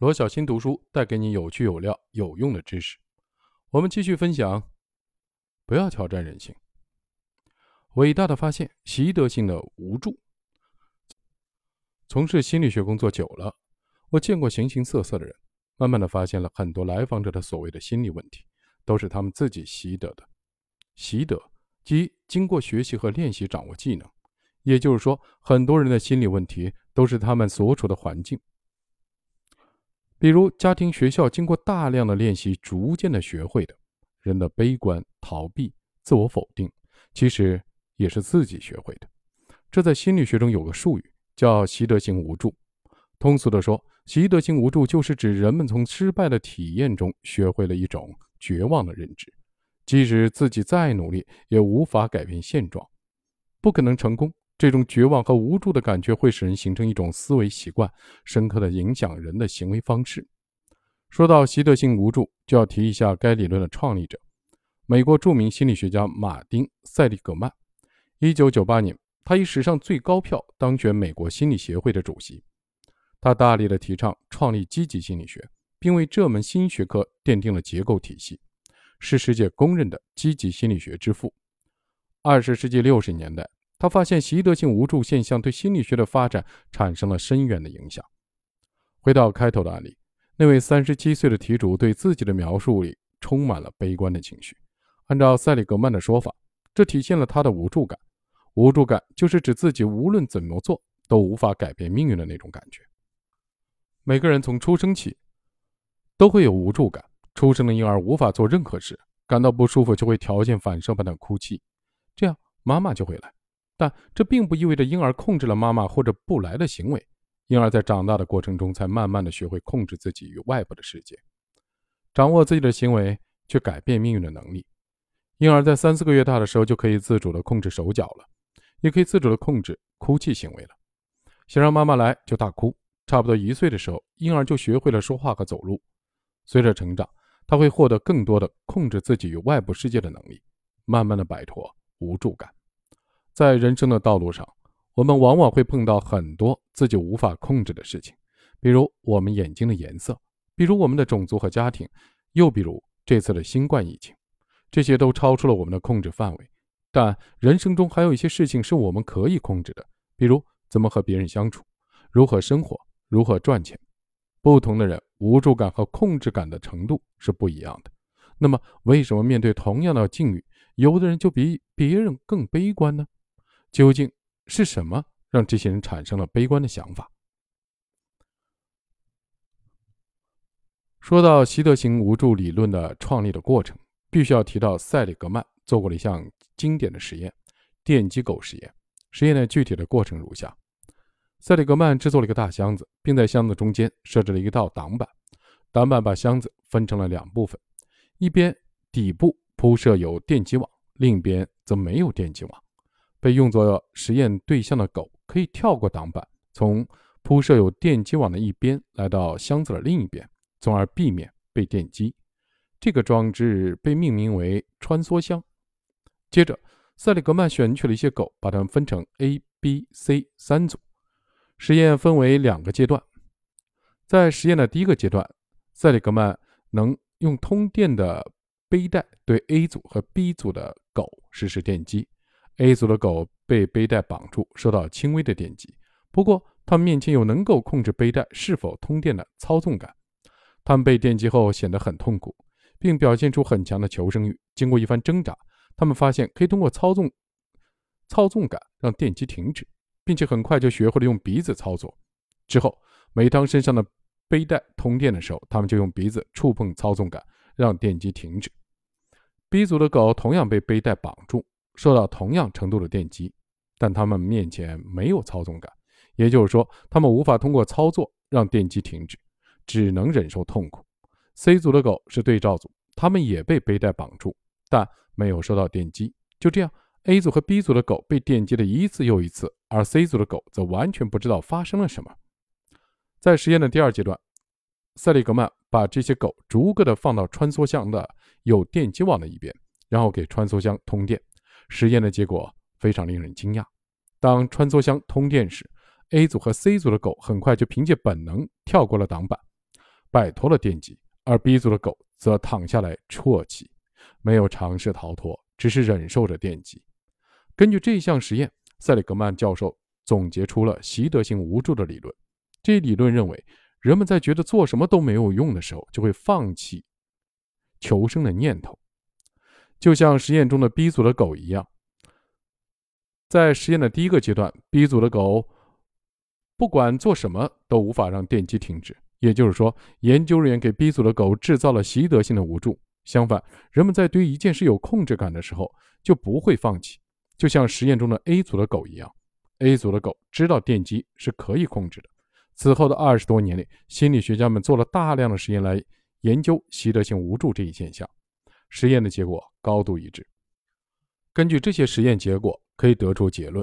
罗小新读书带给你有趣有料有用的知识。我们继续分享，不要挑战人性。伟大的发现：习得性的无助。从事心理学工作久了，我见过形形色色的人，慢慢的发现了很多来访者的所谓的心理问题，都是他们自己习得的。习得即经过学习和练习掌握技能，也就是说，很多人的心理问题都是他们所处的环境。比如家庭、学校经过大量的练习，逐渐的学会的，人的悲观、逃避、自我否定，其实也是自己学会的。这在心理学中有个术语叫习得性无助。通俗的说，习得性无助就是指人们从失败的体验中学会了一种绝望的认知，即使自己再努力，也无法改变现状，不可能成功。这种绝望和无助的感觉会使人形成一种思维习惯，深刻的影响人的行为方式。说到习得性无助，就要提一下该理论的创立者——美国著名心理学家马丁·塞利格曼。1998年，他以史上最高票当选美国心理协会的主席。他大力的提倡创立积极心理学，并为这门新学科奠定了结构体系，是世界公认的积极心理学之父。20世纪60年代。他发现习得性无助现象对心理学的发展产生了深远的影响。回到开头的案例，那位三十七岁的题主对自己的描述里充满了悲观的情绪。按照塞里格曼的说法，这体现了他的无助感。无助感就是指自己无论怎么做都无法改变命运的那种感觉。每个人从出生起都会有无助感。出生的婴儿无法做任何事，感到不舒服就会条件反射般的哭泣，这样妈妈就会来。但这并不意味着婴儿控制了妈妈或者不来的行为。婴儿在长大的过程中，才慢慢的学会控制自己与外部的世界，掌握自己的行为，去改变命运的能力。婴儿在三四个月大的时候，就可以自主的控制手脚了，也可以自主的控制哭泣行为了。想让妈妈来，就大哭。差不多一岁的时候，婴儿就学会了说话和走路。随着成长，他会获得更多的控制自己与外部世界的能力，慢慢的摆脱无助感。在人生的道路上，我们往往会碰到很多自己无法控制的事情，比如我们眼睛的颜色，比如我们的种族和家庭，又比如这次的新冠疫情，这些都超出了我们的控制范围。但人生中还有一些事情是我们可以控制的，比如怎么和别人相处，如何生活，如何赚钱。不同的人无助感和控制感的程度是不一样的。那么，为什么面对同样的境遇，有的人就比别人更悲观呢？究竟是什么让这些人产生了悲观的想法？说到习得型无助理论的创立的过程，必须要提到塞里格曼做过了一项经典的实验——电击狗实验。实验的具体的过程如下：塞里格曼制作了一个大箱子，并在箱子中间设置了一道挡板，挡板把箱子分成了两部分，一边底部铺设有电击网，另一边则没有电击网。被用作实验对象的狗可以跳过挡板，从铺设有电击网的一边来到箱子的另一边，从而避免被电击。这个装置被命名为“穿梭箱”。接着，塞里格曼选取了一些狗，把它们分成 A、B、C 三组。实验分为两个阶段。在实验的第一个阶段，塞里格曼能用通电的背带对 A 组和 B 组的狗实施电击。A 组的狗被背带绑住，受到轻微的电击。不过，它们面前有能够控制背带是否通电的操纵杆。它们被电击后显得很痛苦，并表现出很强的求生欲。经过一番挣扎，他们发现可以通过操纵操纵感让电击停止，并且很快就学会了用鼻子操作。之后，每当身上的背带通电的时候，他们就用鼻子触碰操纵杆，让电击停止。B 组的狗同样被背带绑住。受到同样程度的电击，但他们面前没有操纵感，也就是说，他们无法通过操作让电击停止，只能忍受痛苦。C 组的狗是对照组，他们也被背带绑住，但没有受到电击。就这样，A 组和 B 组的狗被电击了一次又一次，而 C 组的狗则完全不知道发生了什么。在实验的第二阶段，塞利格曼把这些狗逐个的放到穿梭箱的有电击网的一边，然后给穿梭箱通电。实验的结果非常令人惊讶。当穿梭箱通电时，A 组和 C 组的狗很快就凭借本能跳过了挡板，摆脱了电击，而 B 组的狗则躺下来啜泣，没有尝试逃脱，只是忍受着电击。根据这一项实验，塞里格曼教授总结出了习得性无助的理论。这一理论认为，人们在觉得做什么都没有用的时候，就会放弃求生的念头，就像实验中的 B 组的狗一样。在实验的第一个阶段，B 组的狗不管做什么都无法让电击停止。也就是说，研究人员给 B 组的狗制造了习得性的无助。相反，人们在对一件事有控制感的时候就不会放弃。就像实验中的 A 组的狗一样，A 组的狗知道电击是可以控制的。此后的二十多年里，心理学家们做了大量的实验来研究习得性无助这一现象。实验的结果高度一致。根据这些实验结果。可以得出结论：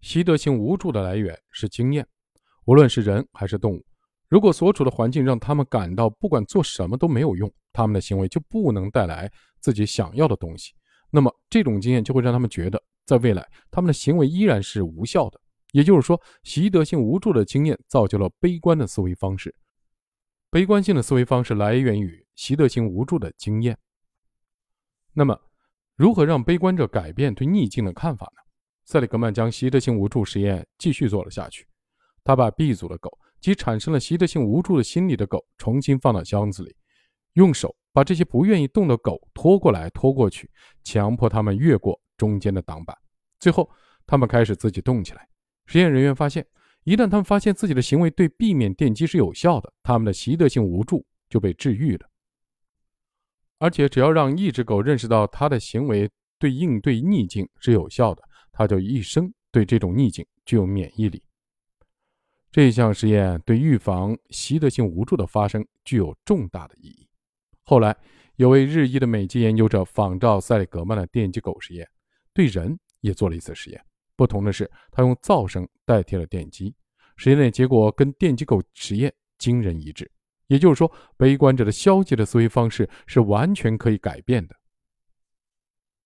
习得性无助的来源是经验。无论是人还是动物，如果所处的环境让他们感到不管做什么都没有用，他们的行为就不能带来自己想要的东西，那么这种经验就会让他们觉得，在未来他们的行为依然是无效的。也就是说，习得性无助的经验造就了悲观的思维方式。悲观性的思维方式来源于习得性无助的经验。那么，如何让悲观者改变对逆境的看法呢？塞里格曼将习得性无助实验继续做了下去。他把 B 组的狗及产生了习得性无助的心理的狗重新放到箱子里，用手把这些不愿意动的狗拖过来拖过去，强迫它们越过中间的挡板。最后，它们开始自己动起来。实验人员发现，一旦他们发现自己的行为对避免电击是有效的，他们的习得性无助就被治愈了。而且，只要让一只狗认识到它的行为对应对逆境是有效的，它就一生对这种逆境具有免疫力。这项实验对预防习得性无助的发生具有重大的意义。后来，有位日裔的美籍研究者仿照塞里格曼的电击狗实验，对人也做了一次实验。不同的是，他用噪声代替了电击。实验的结果跟电击狗实验惊人一致。也就是说，悲观者的消极的思维方式是完全可以改变的。